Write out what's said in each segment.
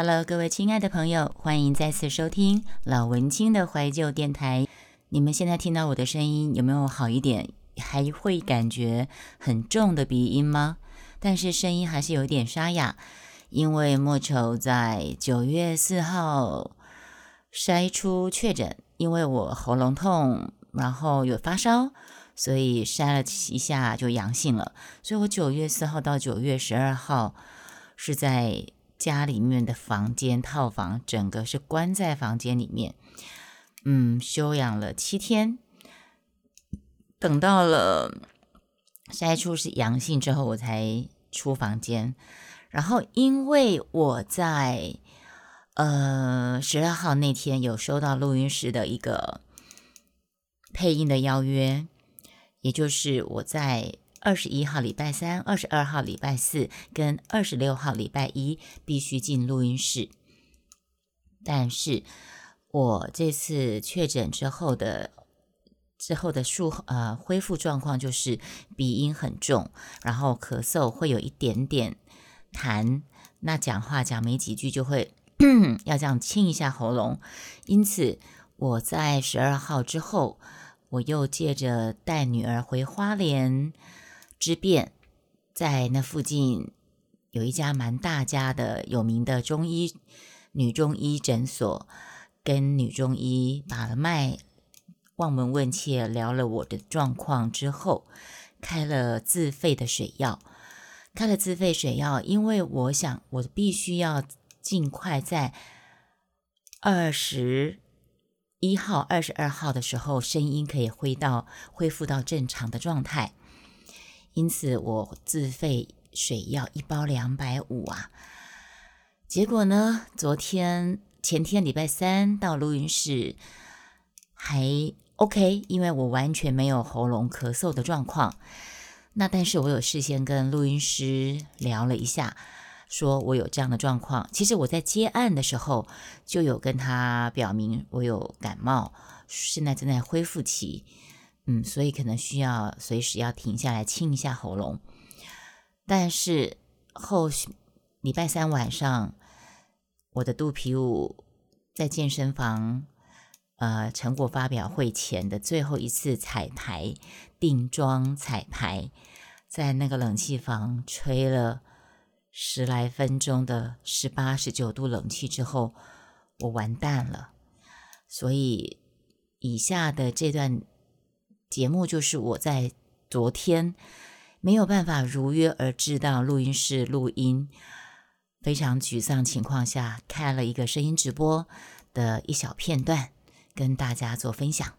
Hello，各位亲爱的朋友，欢迎再次收听老文青的怀旧电台。你们现在听到我的声音有没有好一点？还会感觉很重的鼻音吗？但是声音还是有点沙哑，因为莫愁在九月四号筛出确诊，因为我喉咙痛，然后有发烧，所以筛了一下就阳性了。所以我九月四号到九月十二号是在家里面的房间套房，整个是关在房间里面，嗯，休养了七天。等到了筛出是阳性之后，我才出房间。然后，因为我在呃十二号那天有收到录音室的一个配音的邀约，也就是我在二十一号礼拜三、二十二号礼拜四跟二十六号礼拜一必须进录音室。但是我这次确诊之后的。之后的术后呃恢复状况就是鼻音很重，然后咳嗽会有一点点痰，那讲话讲没几句就会 要这样清一下喉咙。因此我在十二号之后，我又借着带女儿回花莲之便，在那附近有一家蛮大家的有名的中医女中医诊所，跟女中医把了脉。望闻问切聊了我的状况之后，开了自费的水药，开了自费水药，因为我想我必须要尽快在二十一号、二十二号的时候，声音可以恢到恢复到正常的状态，因此我自费水药一包两百五啊。结果呢，昨天前天礼拜三到录音室还。OK，因为我完全没有喉咙咳嗽的状况，那但是我有事先跟录音师聊了一下，说我有这样的状况。其实我在接案的时候就有跟他表明我有感冒，现在正在恢复期，嗯，所以可能需要随时要停下来清一下喉咙。但是后礼拜三晚上，我的肚皮舞在健身房。呃，成果发表会前的最后一次彩排定妆彩排，在那个冷气房吹了十来分钟的十八、十九度冷气之后，我完蛋了。所以以下的这段节目就是我在昨天没有办法如约而至到录音室录音，非常沮丧情况下开了一个声音直播的一小片段。跟大家做分享。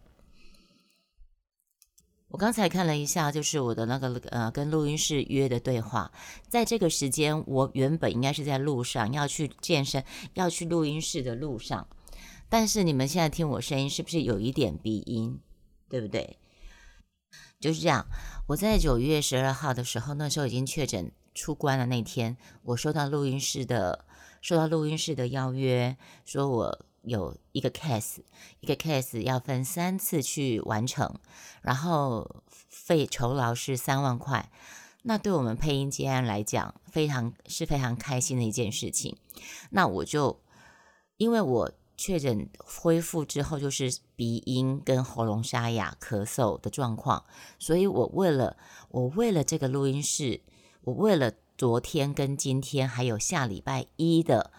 我刚才看了一下，就是我的那个呃，跟录音室约的对话。在这个时间，我原本应该是在路上要去健身，要去录音室的路上。但是你们现在听我声音，是不是有一点鼻音？对不对？就是这样。我在九月十二号的时候，那时候已经确诊出关了。那天我收到录音室的，收到录音室的邀约，说我。有一个 case，一个 case 要分三次去完成，然后费酬劳是三万块。那对我们配音接案来讲，非常是非常开心的一件事情。那我就因为我确诊恢复之后，就是鼻音跟喉咙沙哑、咳嗽的状况，所以我为了我为了这个录音室，我为了昨天跟今天还有下礼拜一的。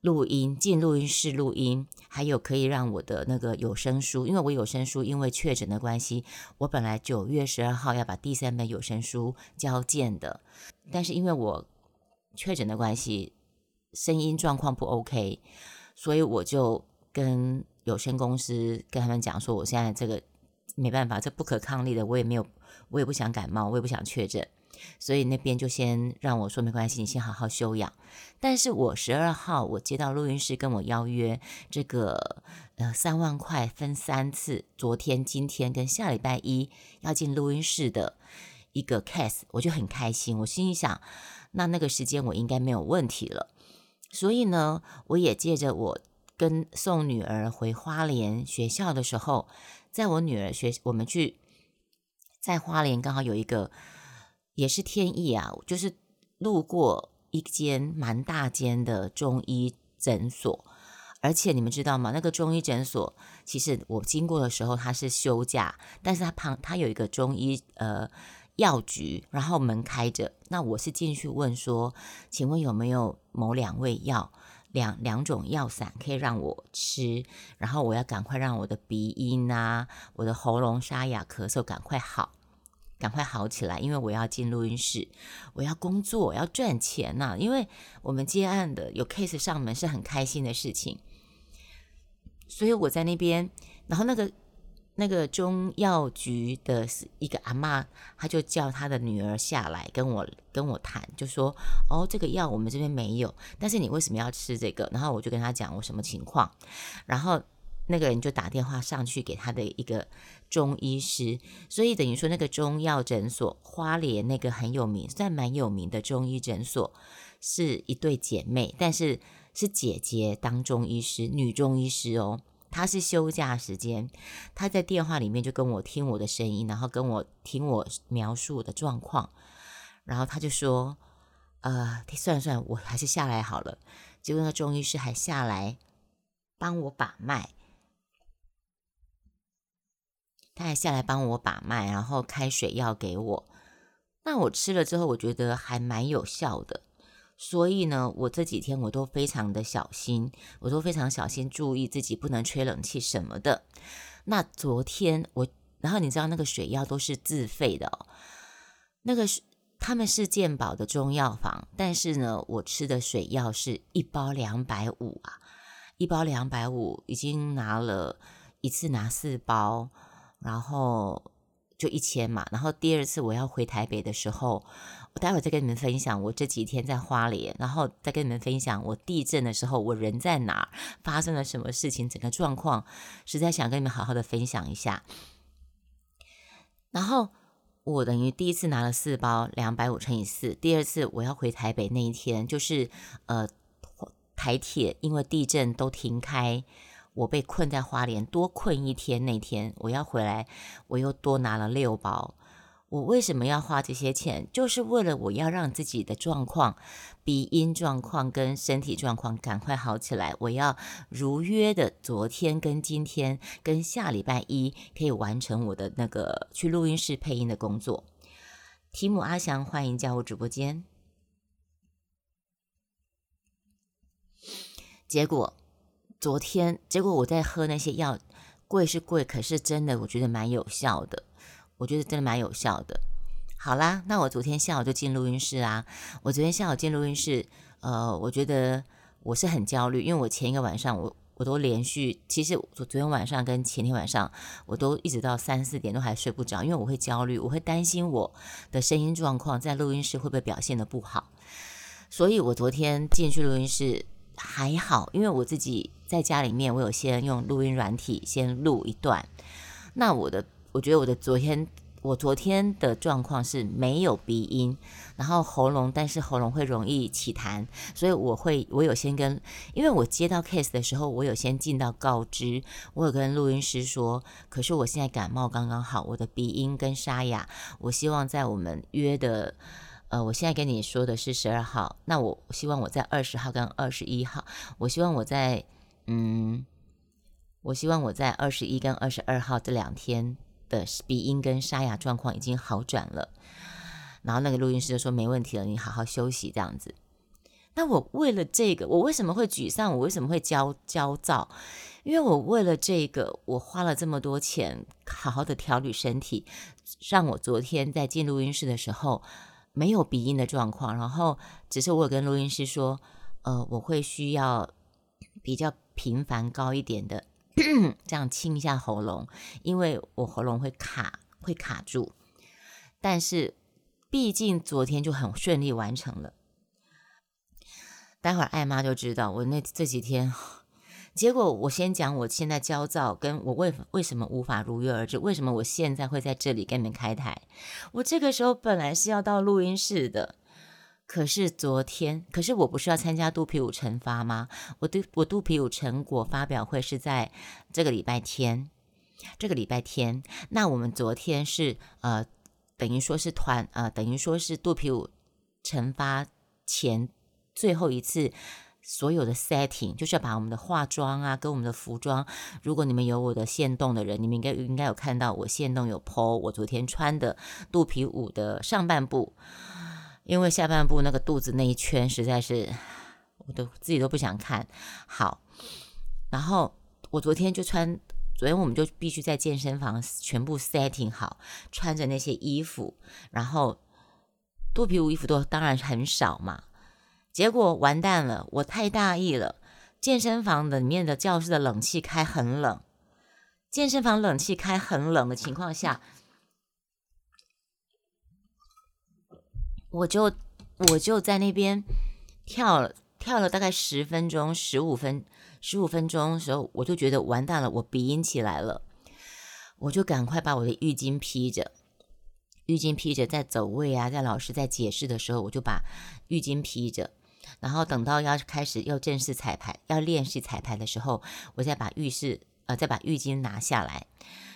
录音进录音室录音，还有可以让我的那个有声书，因为我有声书因为确诊的关系，我本来九月十二号要把第三本有声书交件的，但是因为我确诊的关系，声音状况不 OK，所以我就跟有限公司跟他们讲说，我现在这个没办法，这不可抗力的，我也没有，我也不想感冒，我也不想确诊。所以那边就先让我说没关系，你先好好休养。但是我十二号我接到录音室跟我邀约，这个呃三万块分三次，昨天、今天跟下礼拜一要进录音室的一个 case，我就很开心。我心里想，那那个时间我应该没有问题了。所以呢，我也借着我跟送女儿回花莲学校的时候，在我女儿学我们去在花莲刚好有一个。也是天意啊，就是路过一间蛮大间的中医诊所，而且你们知道吗？那个中医诊所其实我经过的时候它是休假，但是它旁它有一个中医呃药局，然后门开着。那我是进去问说，请问有没有某两味药？两两种药散可以让我吃，然后我要赶快让我的鼻音啊、我的喉咙沙哑、咳嗽赶快好，赶快好起来，因为我要进录音室，我要工作，要赚钱呐。因为我们接案的有 case 上门是很开心的事情，所以我在那边，然后那个。那个中药局的一个阿妈，她就叫她的女儿下来跟我跟我谈，就说：“哦，这个药我们这边没有，但是你为什么要吃这个？”然后我就跟她讲我什么情况，然后那个人就打电话上去给他的一个中医师，所以等于说那个中药诊所花莲那个很有名，算蛮有名的中医诊所，是一对姐妹，但是是姐姐当中医师，女中医师哦。他是休假时间，他在电话里面就跟我听我的声音，然后跟我听我描述我的状况，然后他就说：“呃，算了算了，我还是下来好了。”结果那中医师还下来帮我把脉，他还下来帮我把脉，然后开水药给我。那我吃了之后，我觉得还蛮有效的。所以呢，我这几天我都非常的小心，我都非常小心，注意自己不能吹冷气什么的。那昨天我，然后你知道那个水药都是自费的哦，那个是他们是健保的中药房，但是呢，我吃的水药是一包两百五啊，一包两百五，已经拿了一次拿四包，然后就一千嘛，然后第二次我要回台北的时候。我待会再跟你们分享我这几天在花莲，然后再跟你们分享我地震的时候我人在哪，发生了什么事情，整个状况，实在想跟你们好好的分享一下。然后我等于第一次拿了四包两百五乘以四，第二次我要回台北那一天，就是呃台铁因为地震都停开，我被困在花莲多困一天，那天我要回来，我又多拿了六包。我为什么要花这些钱？就是为了我要让自己的状况、鼻音状况跟身体状况赶快好起来。我要如约的昨天跟今天跟下礼拜一可以完成我的那个去录音室配音的工作。提姆阿翔，欢迎加入直播间。结果昨天，结果我在喝那些药，贵是贵，可是真的我觉得蛮有效的。我觉得真的蛮有效的。好啦，那我昨天下午就进录音室啊。我昨天下午进录音室，呃，我觉得我是很焦虑，因为我前一个晚上我我都连续，其实昨昨天晚上跟前天晚上我都一直到三四点都还睡不着，因为我会焦虑，我会担心我的声音状况在录音室会不会表现的不好。所以我昨天进去录音室还好，因为我自己在家里面，我有先用录音软体先录一段。那我的。我觉得我的昨天，我昨天的状况是没有鼻音，然后喉咙，但是喉咙会容易起痰，所以我会，我有先跟，因为我接到 case 的时候，我有先进到告知，我有跟录音师说，可是我现在感冒刚刚好，我的鼻音跟沙哑，我希望在我们约的，呃，我现在跟你说的是十二号，那我希望我在二十号跟二十一号，我希望我在，嗯，我希望我在二十一跟二十二号这两天。的鼻音跟沙哑状况已经好转了，然后那个录音师就说没问题了，你好好休息这样子。那我为了这个，我为什么会沮丧？我为什么会焦焦躁？因为我为了这个，我花了这么多钱，好好的调理身体，让我昨天在进录音室的时候没有鼻音的状况。然后只是我有跟录音师说，呃，我会需要比较频繁高一点的。这样清一下喉咙，因为我喉咙会卡，会卡住。但是毕竟昨天就很顺利完成了。待会儿艾妈就知道我那这几天，结果我先讲我现在焦躁，跟我为为什么无法如约而至，为什么我现在会在这里跟你们开台。我这个时候本来是要到录音室的。可是昨天，可是我不是要参加肚皮舞惩罚吗？我肚我肚皮舞成果发表会是在这个礼拜天，这个礼拜天。那我们昨天是呃，等于说是团呃，等于说是肚皮舞惩罚前最后一次。所有的 setting 就是要把我们的化妆啊，跟我们的服装。如果你们有我的线动的人，你们应该应该有看到我线动有 po 我昨天穿的肚皮舞的上半部，因为下半部那个肚子那一圈实在是，我都自己都不想看好。然后我昨天就穿，昨天我们就必须在健身房全部 setting 好，穿着那些衣服，然后肚皮舞衣服都当然很少嘛。结果完蛋了，我太大意了。健身房里面的教室的冷气开很冷，健身房冷气开很冷的情况下，我就我就在那边跳了跳了大概十分钟、十五分十五分钟的时候，我就觉得完蛋了，我鼻音起来了，我就赶快把我的浴巾披着。浴巾披着，在走位啊，在老师在解释的时候，我就把浴巾披着。然后等到要开始要正式彩排、要练习彩排的时候，我再把浴室呃再把浴巾拿下来。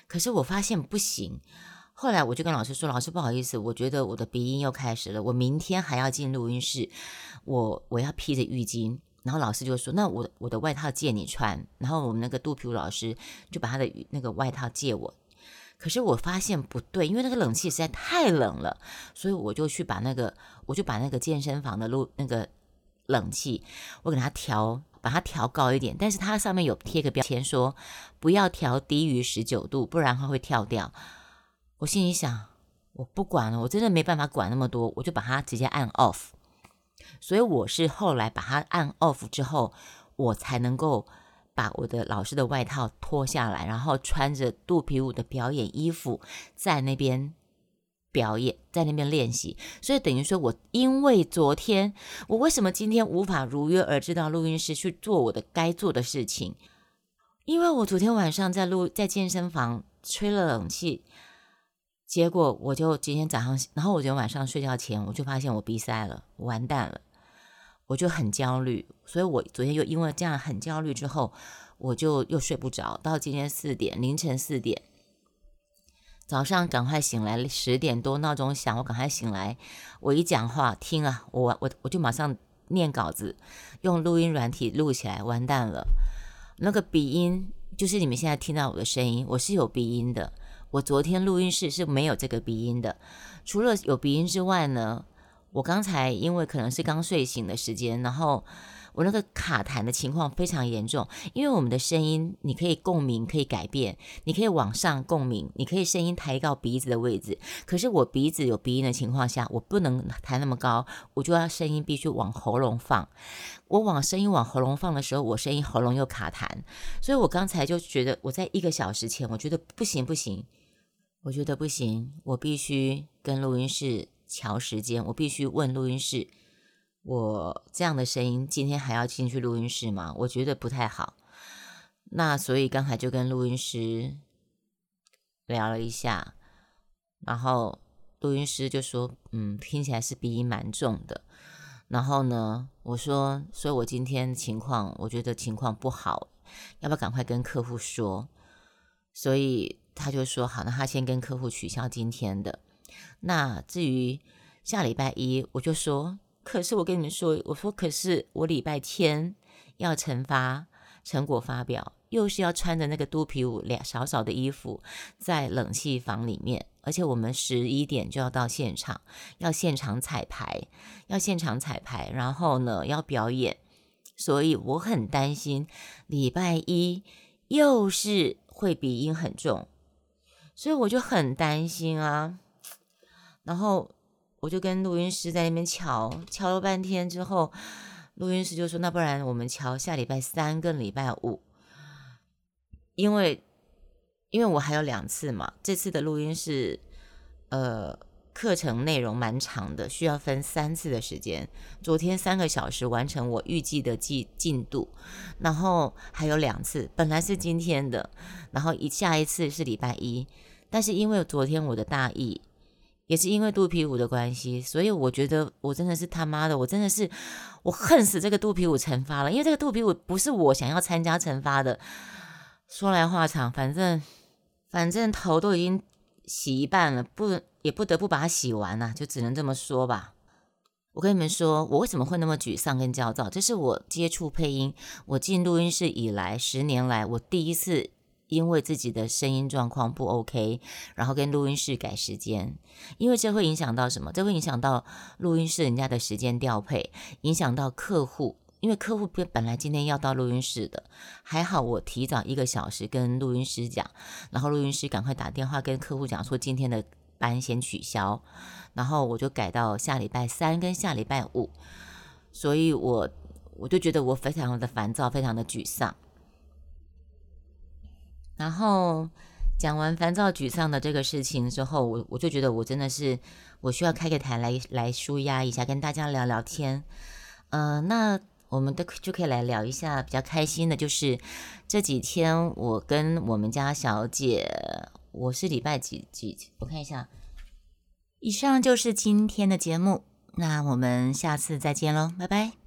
可是我发现不行，后来我就跟老师说：“老师不好意思，我觉得我的鼻音又开始了，我明天还要进录音室，我我要披着浴巾。”然后老师就说：“那我我的外套借你穿。”然后我们那个肚皮舞老师就把他的那个外套借我。可是我发现不对，因为那个冷气实在太冷了，所以我就去把那个我就把那个健身房的录那个。冷气，我给它调，把它调高一点，但是它上面有贴个标签说不要调低于十九度，不然它会跳掉。我心里想，我不管了，我真的没办法管那么多，我就把它直接按 off。所以我是后来把它按 off 之后，我才能够把我的老师的外套脱下来，然后穿着肚皮舞的表演衣服在那边。表演在那边练习，所以等于说，我因为昨天我为什么今天无法如约而至到录音室去做我的该做的事情？因为我昨天晚上在录在健身房吹了冷气，结果我就今天早上，然后我昨天晚上睡觉前我就发现我鼻塞了，完蛋了，我就很焦虑，所以我昨天又因为这样很焦虑之后，我就又睡不着，到今天四点凌晨四点。早上赶快醒来，十点多闹钟响，我赶快醒来。我一讲话听啊，我我我就马上念稿子，用录音软体录起来，完蛋了。那个鼻音就是你们现在听到我的声音，我是有鼻音的。我昨天录音室是没有这个鼻音的，除了有鼻音之外呢，我刚才因为可能是刚睡醒的时间，然后。我那个卡痰的情况非常严重，因为我们的声音你可以共鸣，可以改变，你可以往上共鸣，你可以声音抬到鼻子的位置。可是我鼻子有鼻音的情况下，我不能抬那么高，我就要声音必须往喉咙放。我往声音往喉咙放的时候，我声音喉咙又卡痰，所以我刚才就觉得我在一个小时前，我觉得不行不行，我觉得不行，我必须跟录音室调时间，我必须问录音室。我这样的声音今天还要进去录音室吗？我觉得不太好。那所以刚才就跟录音师聊了一下，然后录音师就说：“嗯，听起来是鼻音蛮重的。”然后呢，我说：“所以我今天情况，我觉得情况不好，要不要赶快跟客户说？”所以他就说：“好，那他先跟客户取消今天的。那至于下礼拜一，我就说。”可是我跟你们说，我说可是我礼拜天要惩罚成果发表，又是要穿着那个肚皮舞两少少的衣服，在冷气房里面，而且我们十一点就要到现场，要现场彩排，要现场彩排，然后呢要表演，所以我很担心礼拜一又是会鼻音很重，所以我就很担心啊，然后。我就跟录音师在那边瞧瞧了半天之后，录音师就说：“那不然我们瞧下礼拜三跟礼拜五，因为因为我还有两次嘛，这次的录音是呃课程内容蛮长的，需要分三次的时间。昨天三个小时完成我预计的进进度，然后还有两次，本来是今天的，然后一下一次是礼拜一，但是因为昨天我的大意。”也是因为肚皮舞的关系，所以我觉得我真的是他妈的，我真的是我恨死这个肚皮舞惩罚了。因为这个肚皮舞不是我想要参加惩罚的。说来话长，反正反正头都已经洗一半了，不也不得不把它洗完了，就只能这么说吧。我跟你们说，我为什么会那么沮丧跟焦躁？这是我接触配音，我进录音室以来十年来，我第一次因为自己的声音状况不 OK，然后跟录音室改时间，因为这会影响到什么？这会影响到录音室人家的时间调配，影响到客户，因为客户本本来今天要到录音室的，还好我提早一个小时跟录音师讲，然后录音师赶快打电话跟客户讲说今天的班先取消。然后我就改到下礼拜三跟下礼拜五，所以我我就觉得我非常的烦躁，非常的沮丧。然后讲完烦躁沮丧的这个事情之后，我我就觉得我真的是我需要开个台来来舒压一下，跟大家聊聊天。呃，那我们都就可以来聊一下比较开心的，就是这几天我跟我们家小姐，我是礼拜几几？我看一下。以上就是今天的节目，那我们下次再见喽，拜拜。